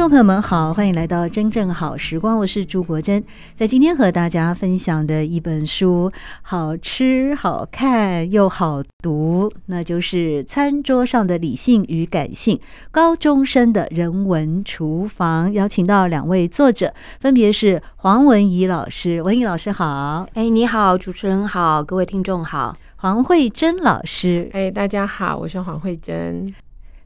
众朋友们好，欢迎来到真正好时光，我是朱国珍。在今天和大家分享的一本书，好吃、好看又好读，那就是《餐桌上的理性与感性：高中生的人文厨房》。邀请到两位作者，分别是黄文怡老师，文怡老师好。哎，你好，主持人好，各位听众好。黄慧珍老师，哎，大家好，我是黄慧珍。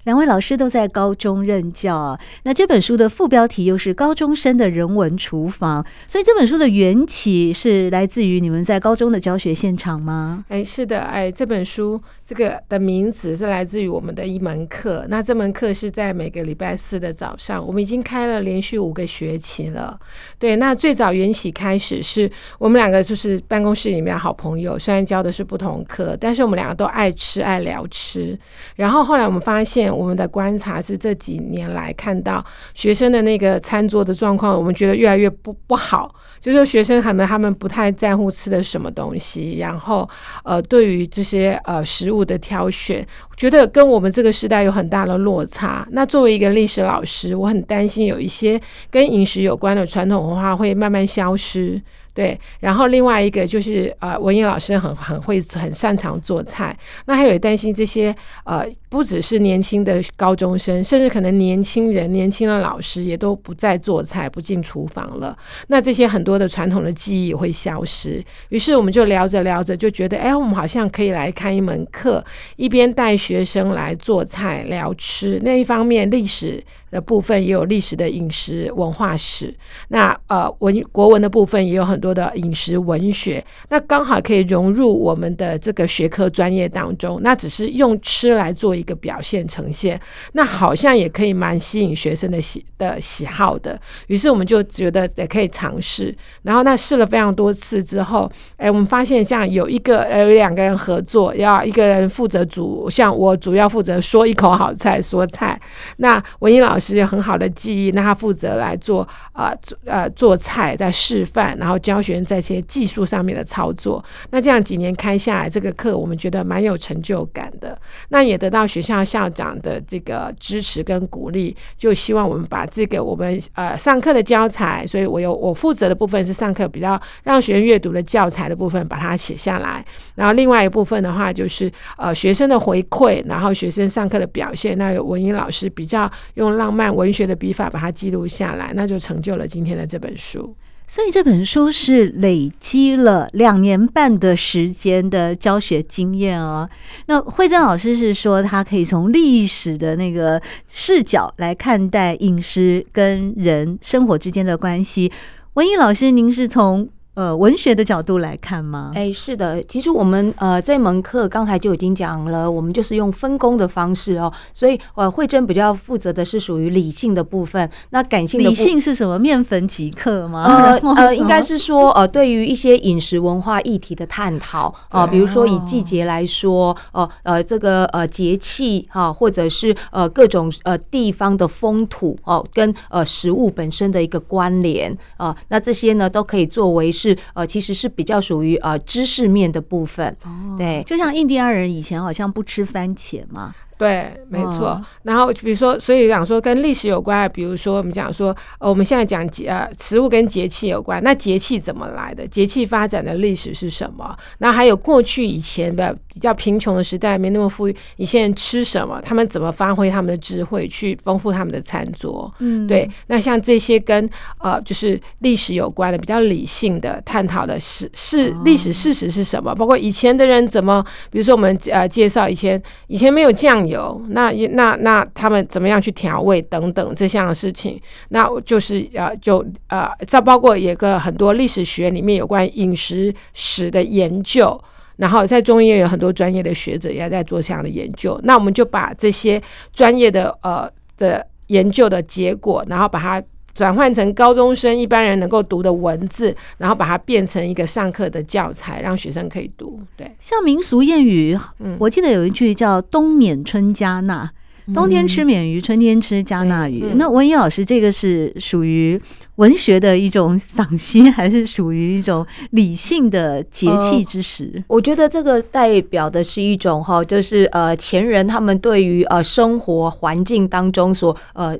两位老师都在高中任教啊，那这本书的副标题又是高中生的人文厨房，所以这本书的缘起是来自于你们在高中的教学现场吗？哎，是的，哎，这本书这个的名字是来自于我们的一门课，那这门课是在每个礼拜四的早上，我们已经开了连续五个学期了。对，那最早缘起开始是我们两个就是办公室里面好朋友，虽然教的是不同课，但是我们两个都爱吃爱聊吃，然后后来我们发现。我们的观察是这几年来看到学生的那个餐桌的状况，我们觉得越来越不不好。就是学生他们他们不太在乎吃的什么东西，然后呃，对于这些呃食物的挑选，觉得跟我们这个时代有很大的落差。那作为一个历史老师，我很担心有一些跟饮食有关的传统文化会慢慢消失。对，然后另外一个就是呃，文英老师很很会很擅长做菜，那还有担心这些呃，不只是年轻的高中生，甚至可能年轻人、年轻的老师也都不再做菜，不进厨房了。那这些很多的传统的技艺会消失。于是我们就聊着聊着，就觉得，哎，我们好像可以来开一门课，一边带学生来做菜、聊吃。那一方面，历史的部分也有历史的饮食文化史，那呃文国文的部分也有很多的饮食文学，那刚好可以融入我们的这个学科专业当中。那只是用吃来做一个表现呈现，那好像也可以蛮吸引学生的喜的喜好的。于是我们就觉得也可以尝试，然后那试了非常多次之后，哎，我们发现像有一个呃有两个人合作，要一个人负责煮，像我主要负责说一口好菜说菜，那文英老师。是有很好的记忆，那他负责来做呃呃做菜，在示范，然后教学生在一些技术上面的操作。那这样几年开下来，这个课我们觉得蛮有成就感的。那也得到学校校长的这个支持跟鼓励，就希望我们把这个我们呃上课的教材，所以我有我负责的部分是上课比较让学生阅读的教材的部分，把它写下来。然后另外一部分的话，就是呃学生的回馈，然后学生上课的表现。那有文英老师比较用浪漫文学的笔法把它记录下来，那就成就了今天的这本书。所以这本书是累积了两年半的时间的教学经验哦。那惠珍老师是说，他可以从历史的那个视角来看待饮食跟人生活之间的关系。文艺老师，您是从呃，文学的角度来看吗？哎，是的，其实我们呃这门课刚才就已经讲了，我们就是用分工的方式哦，所以呃慧珍比较负责的是属于理性的部分，那感性的理性是什么？面粉即刻吗？呃 呃，应该是说呃对于一些饮食文化议题的探讨啊、呃，比如说以季节来说，哦呃，呃这个呃节气哈、呃，或者是呃各种呃地方的风土哦、呃，跟呃食物本身的一个关联啊、呃，那这些呢都可以作为。是呃，其实是比较属于呃知识面的部分，哦、对，就像印第安人以前好像不吃番茄嘛。对，没错。然后比如说，所以讲说跟历史有关，比如说我们讲说，呃，我们现在讲节呃，食物跟节气有关。那节气怎么来的？节气发展的历史是什么？那还有过去以前的比较贫穷的时代，没那么富裕，你现在吃什么？他们怎么发挥他们的智慧去丰富他们的餐桌？嗯，对。那像这些跟呃，就是历史有关的，比较理性的探讨的是是历史事实是什么？包括以前的人怎么，比如说我们呃介绍以前以前没有有那那那他们怎么样去调味等等这项的事情，那就是呃就呃再包括有个很多历史学里面有关饮食史的研究，然后在中医院有很多专业的学者也在做这样的研究。那我们就把这些专业的呃的研究的结果，然后把它转换成高中生一般人能够读的文字，然后把它变成一个上课的教材，让学生可以读。对，像民俗谚语，嗯，我记得有一句叫“冬免春加纳”。冬天吃免鱼，春天吃加纳鱼。嗯、那文怡老师，这个是属于文学的一种赏析，还是属于一种理性的节气之时？呃，我觉得这个代表的是一种哈，就是呃前人他们对于呃生活环境当中所呃。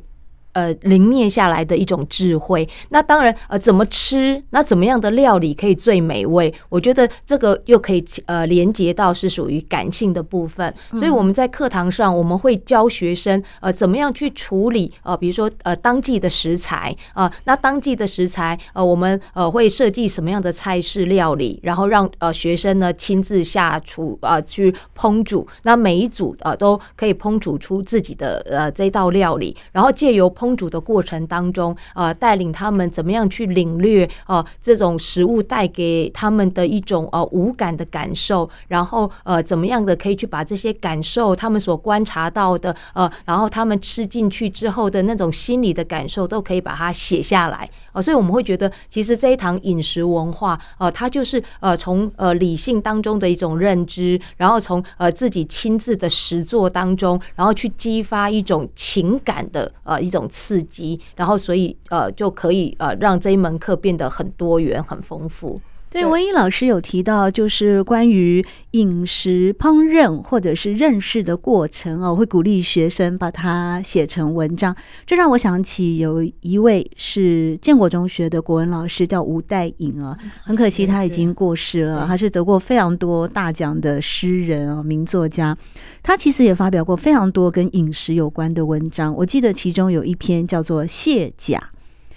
呃，凝练下来的一种智慧。那当然，呃，怎么吃？那怎么样的料理可以最美味？我觉得这个又可以呃连接到是属于感性的部分。所以我们在课堂上，我们会教学生呃怎么样去处理呃，比如说呃当季的食材啊、呃，那当季的食材呃，我们呃会设计什么样的菜式料理，然后让呃学生呢亲自下厨啊、呃、去烹煮。那每一组呃都可以烹煮出自己的呃这道料理，然后借由烹煮的过程当中，呃，带领他们怎么样去领略呃这种食物带给他们的一种呃五感的感受，然后呃怎么样的可以去把这些感受，他们所观察到的呃，然后他们吃进去之后的那种心理的感受，都可以把它写下来哦、呃。所以我们会觉得，其实这一堂饮食文化，呃，它就是呃从呃理性当中的一种认知，然后从呃自己亲自的实作当中，然后去激发一种情感的呃一种。刺激，然后所以呃就可以呃让这一门课变得很多元、很丰富。对，文怡老师有提到，就是关于饮食烹饪或者是认识的过程啊，我会鼓励学生把它写成文章。这让我想起有一位是建国中学的国文老师，叫吴代颖啊，很可惜他已经过世了。他是得过非常多大奖的诗人啊，名作家。他其实也发表过非常多跟饮食有关的文章。我记得其中有一篇叫做《卸甲》，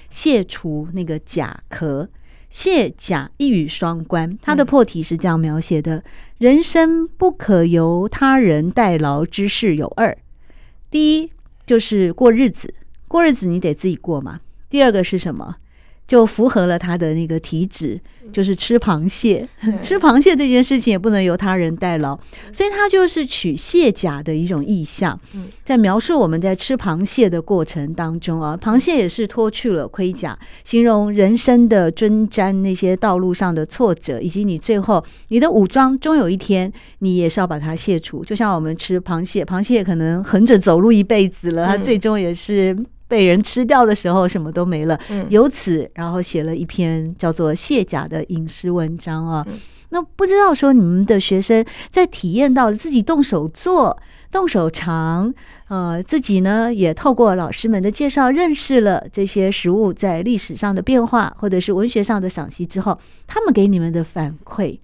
卸除那个甲壳。卸甲一语双关，他的破题是这样描写的：人生不可由他人代劳之事有二，第一就是过日子，过日子你得自己过嘛。第二个是什么？就符合了他的那个体质，就是吃螃蟹。吃螃蟹这件事情也不能由他人代劳，所以他就是取蟹甲的一种意象，在描述我们在吃螃蟹的过程当中啊，螃蟹也是脱去了盔甲，形容人生的征战，那些道路上的挫折，以及你最后你的武装，终有一天你也是要把它卸除。就像我们吃螃蟹，螃蟹可能横着走路一辈子了，它最终也是。被人吃掉的时候，什么都没了。由此，然后写了一篇叫做《卸甲》的饮食文章啊。那不知道说你们的学生在体验到自己动手做、动手尝，呃，自己呢也透过老师们的介绍认识了这些食物在历史上的变化，或者是文学上的赏析之后，他们给你们的反馈。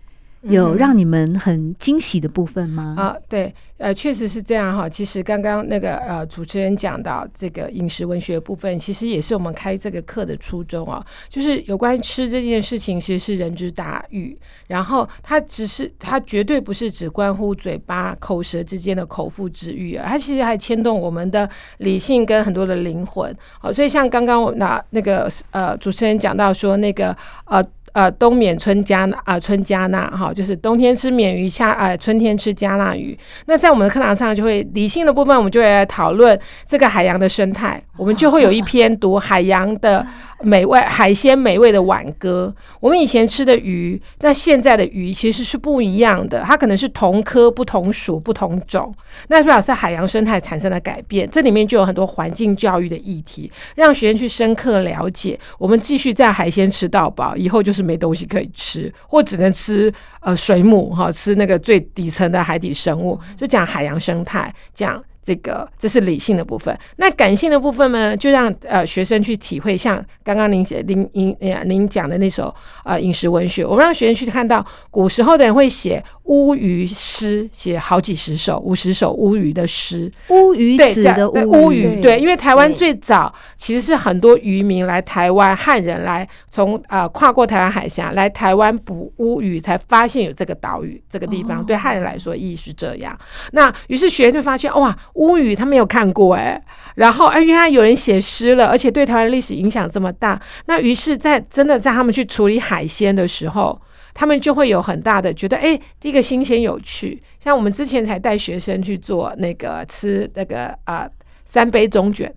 有让你们很惊喜的部分吗？啊，对，呃，确实是这样哈。其实刚刚那个呃主持人讲到这个饮食文学部分，其实也是我们开这个课的初衷啊。就是有关吃这件事情，其实是人之大欲，然后它只是它绝对不是只关乎嘴巴口舌之间的口腹之欲啊，它其实还牵动我们的理性跟很多的灵魂。好，所以像刚刚我拿那个呃主持人讲到说那个呃。呃，冬眠春加啊、呃，春加纳哈，就是冬天吃免鱼，夏呃春天吃加纳鱼。那在我们的课堂上，就会理性的部分，我们就会来讨论这个海洋的生态，我们就会有一篇读海洋的。美味海鲜美味的挽歌，我们以前吃的鱼，那现在的鱼其实是不一样的，它可能是同科不同属不同种，那表示海洋生态产生了改变。这里面就有很多环境教育的议题，让学生去深刻了解。我们继续在海鲜吃到饱，以后就是没东西可以吃，或只能吃呃水母哈，吃那个最底层的海底生物，就讲海洋生态，讲。这个这是理性的部分，那感性的部分呢，就让呃学生去体会，像刚刚您写您您您讲的那首呃饮食文学，我们让学生去看到古时候的人会写乌鱼诗，写好几十首、五十首乌鱼的诗。乌鱼子的乌鱼，乌鱼对，因为台湾最早其实是很多渔民来台湾，汉人来从呃跨过台湾海峡来台湾捕乌鱼，才发现有这个岛屿这个地方。对汉人来说意义是这样。那于是学生就发现哇。乌语他没有看过哎，然后哎，原来有人写诗了，而且对台湾历史影响这么大。那于是，在真的在他们去处理海鲜的时候，他们就会有很大的觉得，哎，第一个新鲜有趣。像我们之前才带学生去做那个吃那个啊、呃、三杯中卷，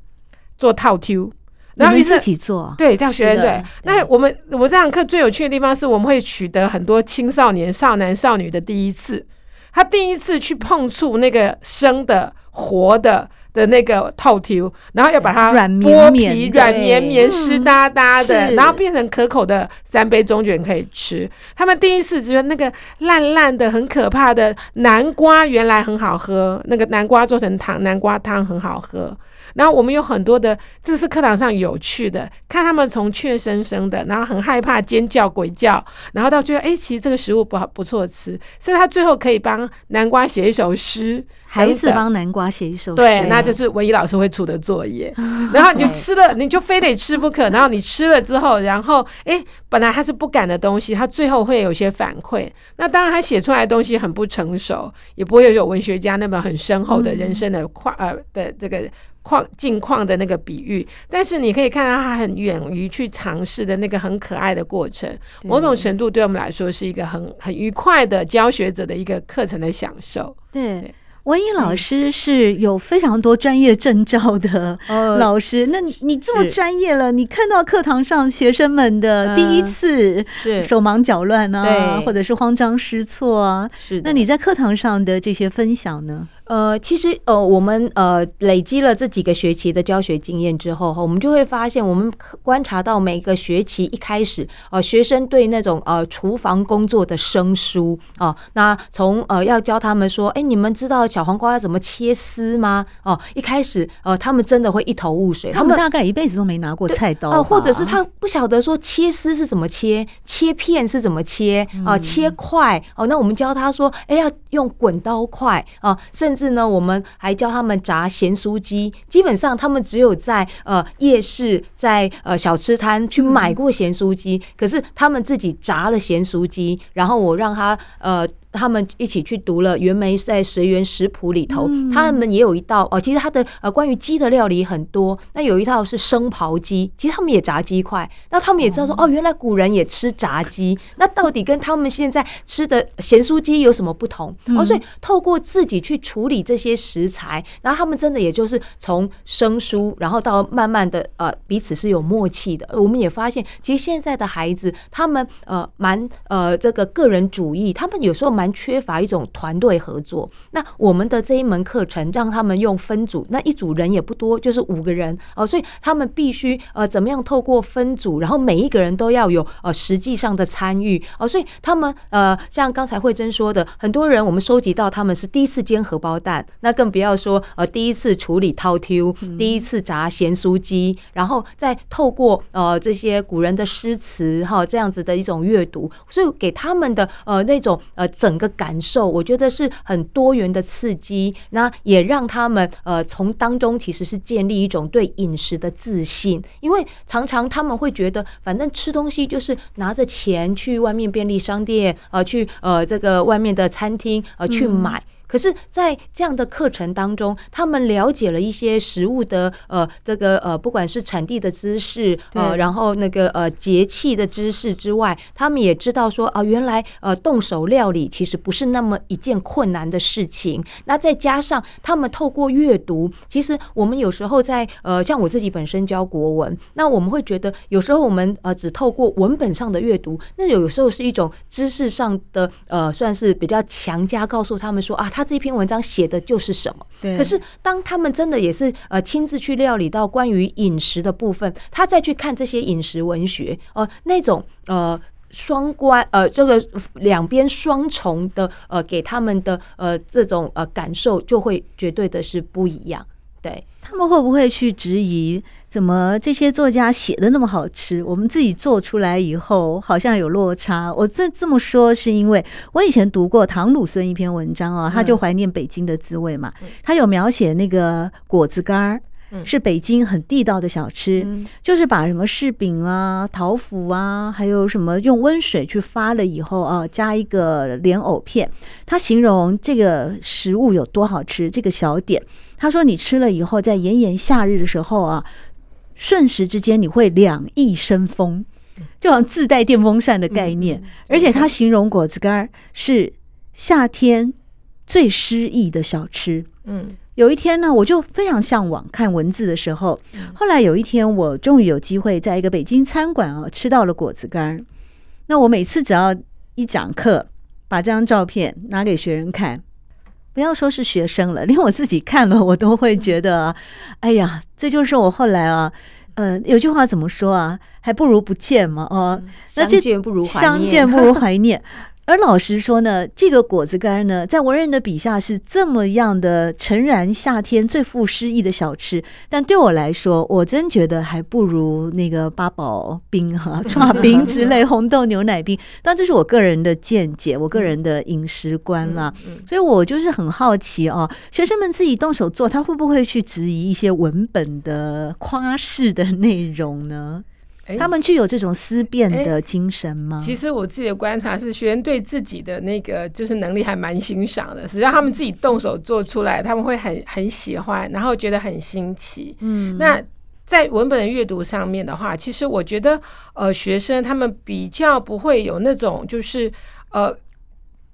做套 Q，然后自己做，对，这样学生对。那我们我们这堂课最有趣的地方是我们会取得很多青少年少男少女的第一次，他第一次去碰触那个生的活的。的那个透抽，然后要把它剥皮，软绵绵、湿哒哒的，然后变成可口的三杯中卷可以吃。他们第一次觉得那个烂烂的、很可怕的南瓜原来很好喝，那个南瓜做成汤，南瓜汤很好喝。然后我们有很多的，这是课堂上有趣的，看他们从怯生生的，然后很害怕、尖叫、鬼叫，然后到最后，哎，其实这个食物不好，不错吃，所以他最后可以帮南瓜写一首诗。孩子帮南瓜写一首诗，对，那就是文怡老师会出的作业。然后你就吃了，你就非得吃不可。然后你吃了之后，然后哎，本来他是不敢的东西，他最后会有些反馈。那当然，他写出来的东西很不成熟，也不会有文学家那么很深厚的人生的况呃的这个况近况的那个比喻。但是你可以看到他很勇于去尝试的那个很可爱的过程，某种程度对我们来说是一个很很愉快的教学者的一个课程的享受。对。对文怡老师是有非常多专业证照的老师，那你这么专业了，你看到课堂上学生们的第一次手忙脚乱啊，或者是慌张失措啊，是，那你在课堂上的这些分享呢？呃，其实呃，我们呃累积了这几个学期的教学经验之后，我们就会发现，我们观察到每个学期一开始，呃，学生对那种呃厨房工作的生疏啊，那从呃要教他们说，哎，你们知道小黄瓜要怎么切丝吗？哦，一开始呃，他们真的会一头雾水，他们大概一辈子都没拿过菜刀，哦，或者是他不晓得说切丝是怎么切，切片是怎么切啊，切块哦，那我们教他说，哎，要用滚刀块啊，甚甚是呢，我们还教他们炸咸酥鸡。基本上，他们只有在呃夜市、在呃小吃摊去买过咸酥鸡，可是他们自己炸了咸酥鸡，然后我让他呃。他们一起去读了袁枚在《随园食谱》里头，他们也有一道哦，其实他的呃关于鸡的料理很多。那有一套是生刨鸡，其实他们也炸鸡块。那他们也知道说哦，原来古人也吃炸鸡。那到底跟他们现在吃的咸酥鸡有什么不同？哦，所以透过自己去处理这些食材，然后他们真的也就是从生疏，然后到慢慢的呃彼此是有默契的。我们也发现，其实现在的孩子他们呃蛮呃这个个人主义，他们有时候蛮。缺乏一种团队合作。那我们的这一门课程让他们用分组，那一组人也不多，就是五个人哦，所以他们必须呃怎么样透过分组，然后每一个人都要有呃实际上的参与哦，所以他们呃像刚才慧珍说的，很多人我们收集到他们是第一次煎荷包蛋，那更不要说呃第一次处理饕餮，第一次炸咸酥鸡，然后再透过呃这些古人的诗词哈这样子的一种阅读，所以给他们的呃那种呃整。整个感受，我觉得是很多元的刺激，那也让他们呃从当中其实是建立一种对饮食的自信，因为常常他们会觉得，反正吃东西就是拿着钱去外面便利商店，呃，去呃这个外面的餐厅呃去买。嗯可是，在这样的课程当中，他们了解了一些食物的呃，这个呃，不管是产地的知识，呃，然后那个呃节气的知识之外，他们也知道说啊，原来呃动手料理其实不是那么一件困难的事情。那再加上他们透过阅读，其实我们有时候在呃，像我自己本身教国文，那我们会觉得有时候我们呃只透过文本上的阅读，那有时候是一种知识上的呃，算是比较强加告诉他们说啊。他这篇文章写的就是什么？对。可是当他们真的也是呃亲自去料理到关于饮食的部分，他再去看这些饮食文学，呃，那种呃双关呃这个两边双重的呃给他们的呃这种呃感受，就会绝对的是不一样。对。他们会不会去质疑？怎么这些作家写的那么好吃？我们自己做出来以后好像有落差。我这这么说是因为我以前读过唐鲁孙一篇文章哦，他就怀念北京的滋味嘛。他有描写那个果子干儿，是北京很地道的小吃，就是把什么柿饼啊、桃腐啊，还有什么用温水去发了以后啊，加一个莲藕片。他形容这个食物有多好吃，这个小点，他说你吃了以后，在炎炎夏日的时候啊。瞬时之间，你会两翼生风，就好像自带电风扇的概念。而且他形容果子干是夏天最诗意的小吃。嗯，有一天呢，我就非常向往看文字的时候。后来有一天，我终于有机会在一个北京餐馆啊吃到了果子干。那我每次只要一讲课，把这张照片拿给学生看，不要说是学生了，连我自己看了，我都会觉得，哎呀，这就是我后来啊，呃，有句话怎么说啊？还不如不见嘛，哦，相见不如，相见不如怀念。而老实说呢，这个果子干呢，在文人的笔下是这么样的诚然夏天最富诗意的小吃，但对我来说，我真觉得还不如那个八宝冰哈、剉冰之类红豆牛奶冰。但这是我个人的见解，我个人的饮食观啦。所以我就是很好奇哦，学生们自己动手做，他会不会去质疑一些文本的夸饰的内容呢？他们具有这种思辨的精神吗？其实我自己的观察是，学生对自己的那个就是能力还蛮欣赏的。只要，他们自己动手做出来，他们会很很喜欢，然后觉得很新奇。嗯，那在文本的阅读上面的话，其实我觉得，呃，学生他们比较不会有那种，就是呃，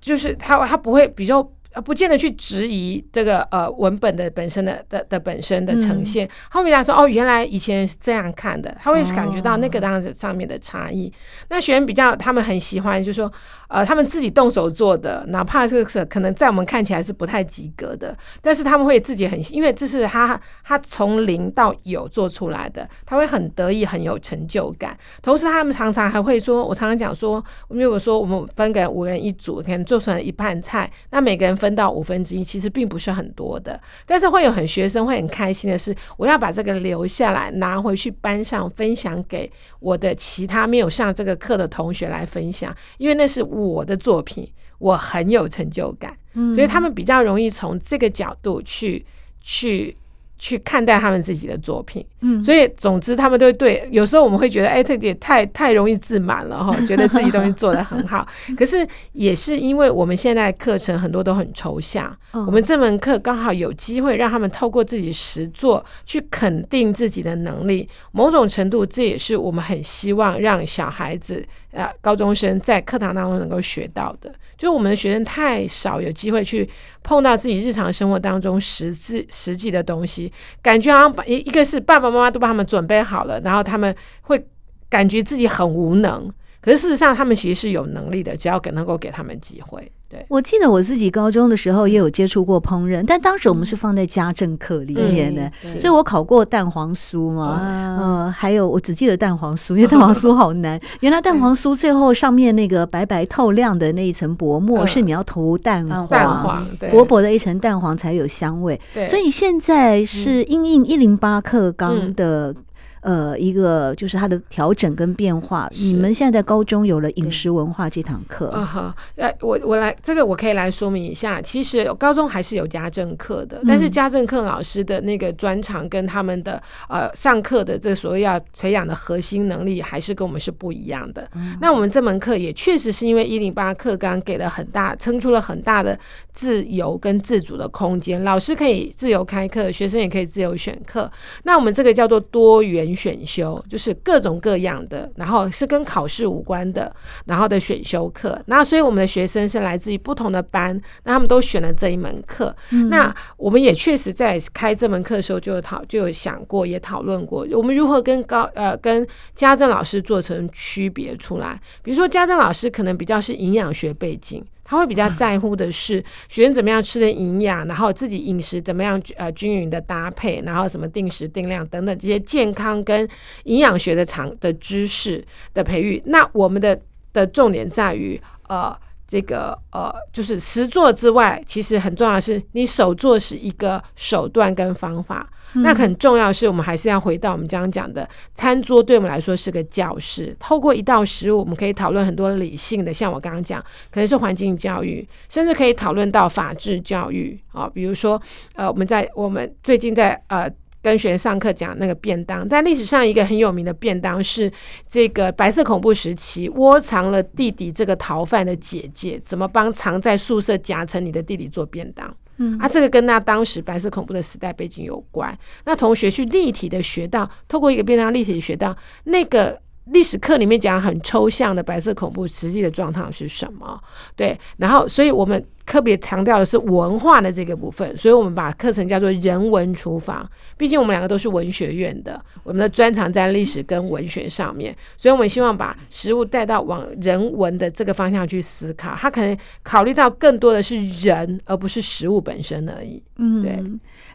就是他他不会比较。呃，不见得去质疑这个呃文本的本身的的的本身的呈现，后面来说哦，原来以前是这样看的，他会感觉到那个当时上面的差异。哦、那学员比较，他们很喜欢，就是说呃，他们自己动手做的，哪怕这个是可能在我们看起来是不太及格的，但是他们会自己很，因为这是他他从零到有做出来的，他会很得意，很有成就感。同时，他们常常还会说，我常常讲说，因为我说我们分给五人一组，可能做成了一盘菜，那每个人。分到五分之一，其实并不是很多的，但是会有很学生会很开心的是，我要把这个留下来，拿回去班上分享给我的其他没有上这个课的同学来分享，因为那是的作品，我很有成就感，所以他们比较容易从这个角度去去。去看待他们自己的作品，嗯，所以总之他们都对。有时候我们会觉得，哎，这也太太容易自满了哈，觉得自己东西做得很好。可是也是因为我们现在课程很多都很抽象，我们这门课刚好有机会让他们透过自己实作去肯定自己的能力。某种程度，这也是我们很希望让小孩子。呃，高中生在课堂当中能够学到的，就是我们的学生太少有机会去碰到自己日常生活当中实际实际的东西，感觉好像一一个是爸爸妈妈都帮他们准备好了，然后他们会感觉自己很无能，可是事实上他们其实是有能力的，只要给能够给他们机会。对，我记得我自己高中的时候也有接触过烹饪，但当时我们是放在家政课里面的，所以我考过蛋黄酥嘛，嗯、呃，还有我只记得蛋黄酥，因为 蛋黄酥好难。原来蛋黄酥最后上面那个白白透亮的那一层薄膜是你要涂蛋黄，蛋黄薄薄的一层蛋黄才有香味。所以现在是因应一零八克钢的。呃，一个就是它的调整跟变化。你们现在在高中有了饮食文化这堂课啊？哈，呃，我我来这个我可以来说明一下。其实高中还是有家政课的，但是家政课老师的那个专长跟他们的呃上课的这所谓要培养的核心能力，还是跟我们是不一样的。嗯、那我们这门课也确实是因为一零八课纲给了很大，撑出了很大的自由跟自主的空间，老师可以自由开课，学生也可以自由选课。那我们这个叫做多元。选修就是各种各样的，然后是跟考试无关的，然后的选修课。那所以我们的学生是来自于不同的班，那他们都选了这一门课。嗯、那我们也确实在开这门课的时候就有讨就有想过，也讨论过，我们如何跟高呃跟家政老师做成区别出来。比如说家政老师可能比较是营养学背景。他会比较在乎的是学生怎么样吃的营养，然后自己饮食怎么样呃均匀的搭配，然后什么定时定量等等这些健康跟营养学的长的知识的培育。那我们的的重点在于呃。这个呃，就是实做之外，其实很重要的是，你手做是一个手段跟方法。那很重要的是，我们还是要回到我们刚刚讲的，餐桌对我们来说是个教室。透过一道食物，我们可以讨论很多理性的，像我刚刚讲，可能是环境教育，甚至可以讨论到法治教育啊、哦。比如说，呃，我们在我们最近在呃。跟学生上课讲那个便当，但历史上一个很有名的便当是这个白色恐怖时期窝藏了弟弟这个逃犯的姐姐怎么帮藏在宿舍夹层里的弟弟做便当。啊，这个跟那当时白色恐怖的时代背景有关。那同学去立体的学到，透过一个变量立体学到那个历史课里面讲很抽象的白色恐怖，实际的状况是什么？对，然后所以我们。特别强调的是文化的这个部分，所以我们把课程叫做人文厨房。毕竟我们两个都是文学院的，我们的专长在历史跟文学上面，所以我们希望把食物带到往人文的这个方向去思考。他可能考虑到更多的是人，而不是食物本身而已。嗯，对。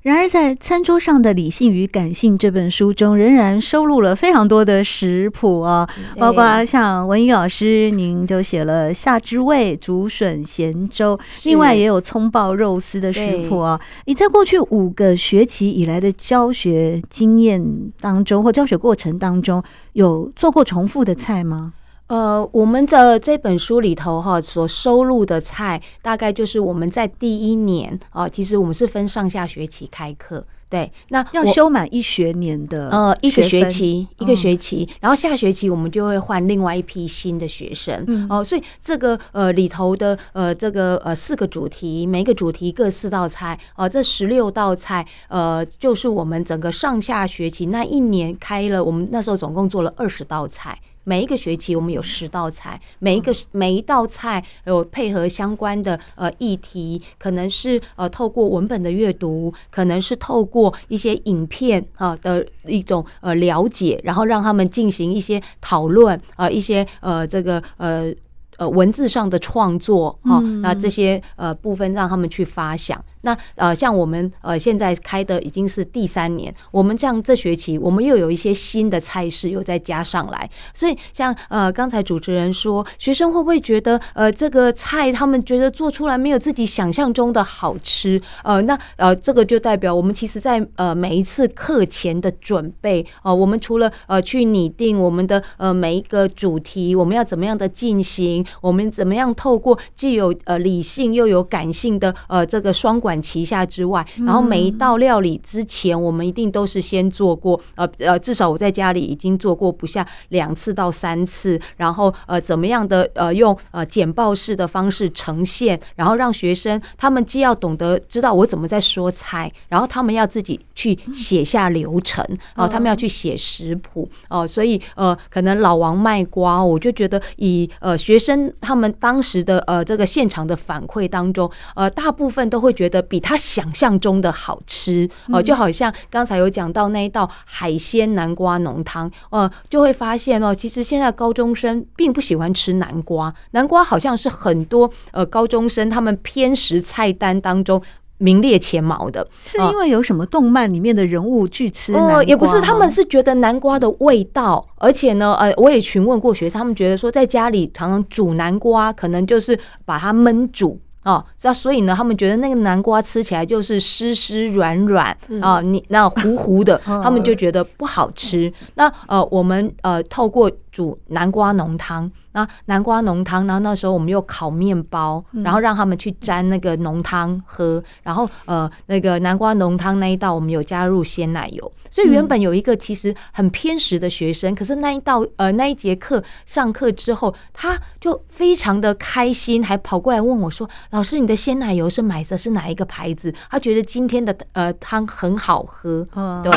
然而，在《餐桌上的理性与感性》这本书中，仍然收录了非常多的食谱啊，包括像文宇老师，您就写了夏之味竹笋咸粥。另外也有葱爆肉丝的食谱啊！你在过去五个学期以来的教学经验当中，或教学过程当中，有做过重复的菜吗？呃，我们的这本书里头哈，所收录的菜，大概就是我们在第一年啊，其实我们是分上下学期开课。对，那要修满一学年的呃一个学期一个学期，然后下学期我们就会换另外一批新的学生。哦，所以这个呃里头的呃这个呃四个主题，每个主题各四道菜哦，这十六道菜呃就是我们整个上下学期那一年开了，我们那时候总共做了二十道菜。每一个学期我们有十道菜，每一个每一道菜有配合相关的呃议题，可能是呃透过文本的阅读，可能是透过一些影片啊的一种呃了解，然后让他们进行一些讨论啊，一些呃这个呃呃文字上的创作啊，那这些呃部分让他们去发想。那呃，像我们呃现在开的已经是第三年，我们这样这学期我们又有一些新的菜式又再加上来，所以像呃刚才主持人说，学生会不会觉得呃这个菜他们觉得做出来没有自己想象中的好吃？呃，那呃这个就代表我们其实在呃每一次课前的准备呃，我们除了呃去拟定我们的呃每一个主题，我们要怎么样的进行，我们怎么样透过既有呃理性又有感性的呃这个双管。旗下之外，然后每一道料理之前，我们一定都是先做过，呃呃，至少我在家里已经做过不下两次到三次，然后呃，怎么样的呃，用呃简报式的方式呈现，然后让学生他们既要懂得知道我怎么在说菜，然后他们要自己去写下流程，然后他们要去写食谱哦，所以呃，可能老王卖瓜，我就觉得以呃学生他们当时的呃这个现场的反馈当中，呃，大部分都会觉得。比他想象中的好吃哦，就好像刚才有讲到那一道海鲜南瓜浓汤，呃，就会发现哦，其实现在高中生并不喜欢吃南瓜，南瓜好像是很多呃高中生他们偏食菜单当中名列前茅的，是因为有什么动漫里面的人物去吃南瓜？呃，也不是，他们是觉得南瓜的味道，而且呢，呃，我也询问过学生，他们觉得说在家里常常煮南瓜，可能就是把它焖煮。哦，那所以呢，他们觉得那个南瓜吃起来就是湿湿软软啊，你那糊糊的，他们就觉得不好吃。那呃，我们呃透过煮南瓜浓汤。那南瓜浓汤，然后那时候我们又烤面包，然后让他们去沾那个浓汤喝。然后呃，那个南瓜浓汤那一道，我们有加入鲜奶油。所以原本有一个其实很偏食的学生，可是那一道呃那一节课上课之后，他就非常的开心，还跑过来问我说：“老师，你的鲜奶油是买的是哪一个牌子？”他觉得今天的呃汤很好喝。对。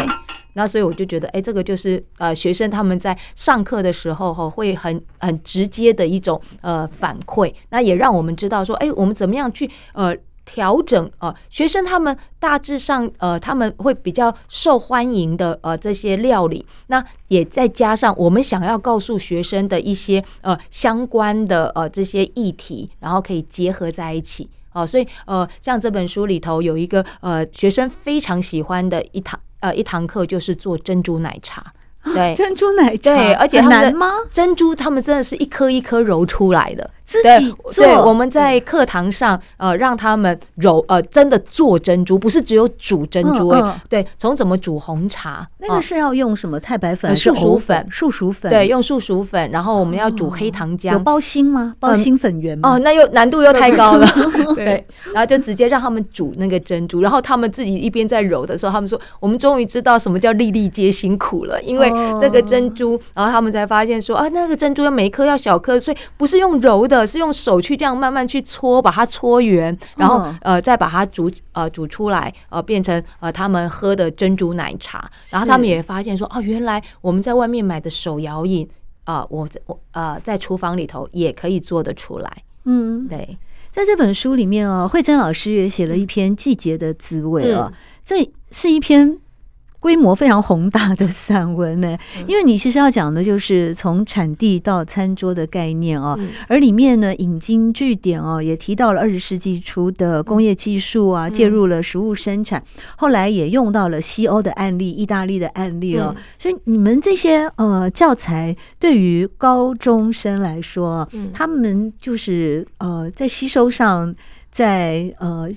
那所以我就觉得，哎，这个就是呃，学生他们在上课的时候哈，会很很直接的一种呃反馈。那也让我们知道说，哎，我们怎么样去呃调整呃学生他们大致上呃他们会比较受欢迎的呃这些料理。那也再加上我们想要告诉学生的一些呃相关的呃这些议题，然后可以结合在一起哦。所以呃，像这本书里头有一个呃学生非常喜欢的一堂。呃，一堂课就是做珍珠奶茶。对，珍珠奶茶，对，而且很难吗？珍珠他们真的是一颗一颗揉出来的，自己做。对，我们在课堂上呃让他们揉呃真的做珍珠，不是只有煮珍珠。哎，对，从怎么煮红茶，那个是要用什么太白粉、树薯粉、树薯粉？对，用树薯粉，然后我们要煮黑糖浆。有包心吗？包心粉圆吗？哦，那又难度又太高了。对，然后就直接让他们煮那个珍珠，然后他们自己一边在揉的时候，他们说：“我们终于知道什么叫粒粒皆辛苦了，因为。”那个珍珠，然后他们才发现说啊，那个珍珠要每一颗要小颗，所以不是用揉的，是用手去这样慢慢去搓，把它搓圆，然后呃再把它煮呃煮出来，呃变成呃他们喝的珍珠奶茶。然后他们也发现说啊，原来我们在外面买的手摇饮。啊、呃，我我呃在厨房里头也可以做得出来。嗯，对，在这本书里面哦，慧珍老师也写了一篇《季节的滋味》哦，嗯、这是一篇。规模非常宏大的散文呢，因为你其实要讲的就是从产地到餐桌的概念哦，而里面呢引经据典哦，也提到了二十世纪初的工业技术啊，介入了食物生产，后来也用到了西欧的案例、意大利的案例哦，所以你们这些呃教材对于高中生来说，他们就是呃在吸收上，在呃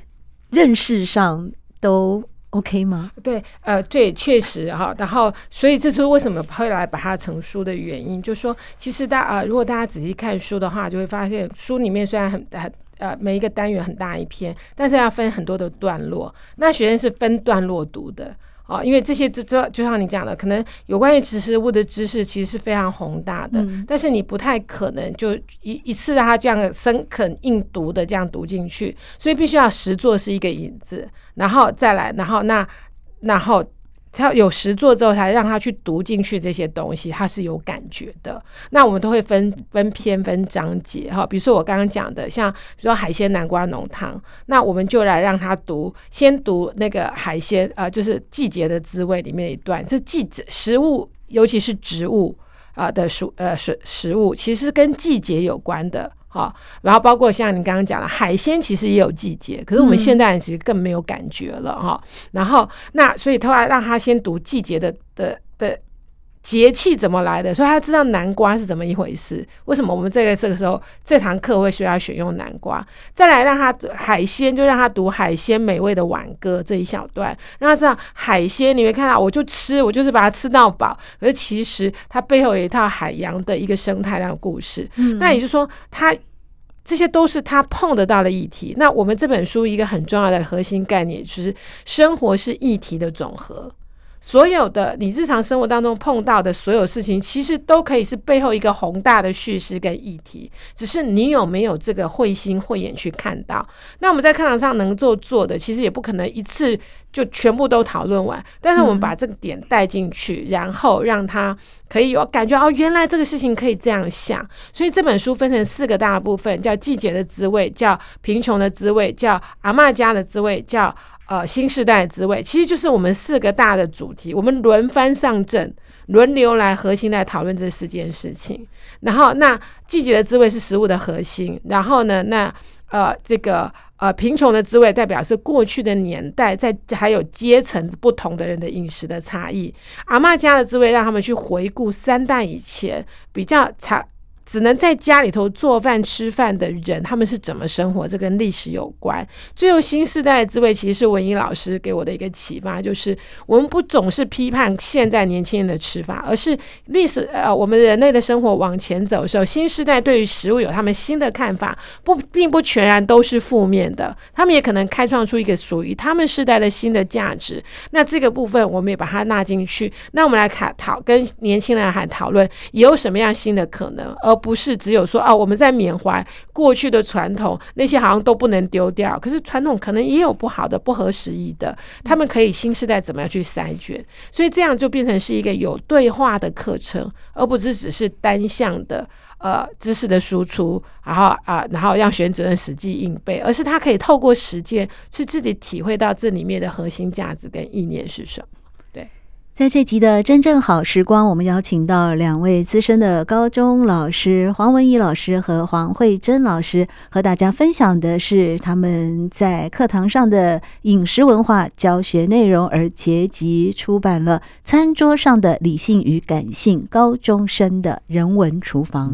认识上都。OK 吗？对，呃，对，确实哈。然后，所以这是为什么会来把它成书的原因，就是说，其实大啊、呃，如果大家仔细看书的话，就会发现书里面虽然很很呃每一个单元很大一篇，但是要分很多的段落。那学生是分段落读的。哦，因为这些就就就像你讲的，可能有关于植食物的知识，其实是非常宏大的，嗯、但是你不太可能就一一次让他这样深啃硬读的这样读进去，所以必须要实作是一个引子，然后再来，然后那然后。他有实作之后，才让他去读进去这些东西，他是有感觉的。那我们都会分分篇分章节哈，比如说我刚刚讲的，像比如说海鲜南瓜浓汤，那我们就来让他读，先读那个海鲜，呃，就是季节的滋味里面一段，这季节食物，尤其是植物啊的食呃食食物，其实跟季节有关的。好，然后包括像你刚刚讲的海鲜，其实也有季节，可是我们现代人其实更没有感觉了哈。嗯、然后那所以他要让他先读季节的的的节气怎么来的，所以他知道南瓜是怎么一回事。为什么我们这个这个时候这堂课会需要选用南瓜？再来让他海鲜，就让他读海鲜美味的挽歌这一小段，让他知道海鲜你会看到，我就吃，我就是把它吃到饱。可是其实它背后有一套海洋的一个生态的故事。嗯、那也就是说，他。这些都是他碰得到的议题。那我们这本书一个很重要的核心概念就是，生活是议题的总和。所有的你日常生活当中碰到的所有事情，其实都可以是背后一个宏大的叙事跟议题，只是你有没有这个慧心慧眼去看到。那我们在课堂上能做做的，其实也不可能一次就全部都讨论完，但是我们把这个点带进去，然后让他可以有感觉哦，原来这个事情可以这样想。所以这本书分成四个大部分，叫季节的滋味，叫贫穷的滋味，叫阿嬷家的滋味，叫。呃，新时代的滋味其实就是我们四个大的主题，我们轮番上阵，轮流来核心来讨论这四件事情。然后，那季节的滋味是食物的核心。然后呢，那呃，这个呃，贫穷的滋味代表是过去的年代，在还有阶层不同的人的饮食的差异。阿妈家的滋味让他们去回顾三代以前比较差。只能在家里头做饭吃饭的人，他们是怎么生活？这跟历史有关。最后，新时代的滋味其实是文英老师给我的一个启发，就是我们不总是批判现在年轻人的吃法，而是历史呃，我们人类的生活往前走的时候，新时代对于食物有他们新的看法，不，并不全然都是负面的，他们也可能开创出一个属于他们时代的新的价值。那这个部分我们也把它纳进去。那我们来看讨跟年轻人还讨论有什么样新的可能，而不是只有说啊，我们在缅怀过去的传统，那些好像都不能丢掉。可是传统可能也有不好的、不合时宜的，他们可以新时代怎么样去筛选？所以这样就变成是一个有对话的课程，而不是只是单向的呃知识的输出，然后啊，然后让学生死记硬背，而是他可以透过实践，去自己体会到这里面的核心价值跟意念是什么。在这集的真正好时光，我们邀请到两位资深的高中老师黄文怡老师和黄慧珍老师，和大家分享的是他们在课堂上的饮食文化教学内容，而结集出版了《餐桌上的理性与感性：高中生的人文厨房》。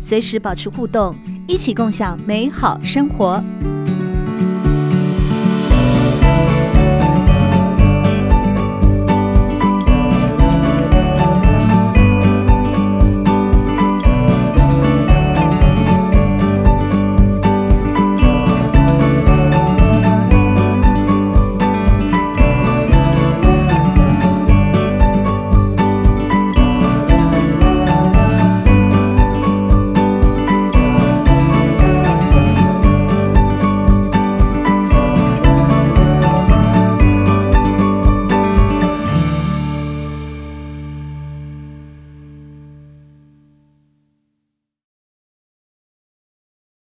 随时保持互动，一起共享美好生活。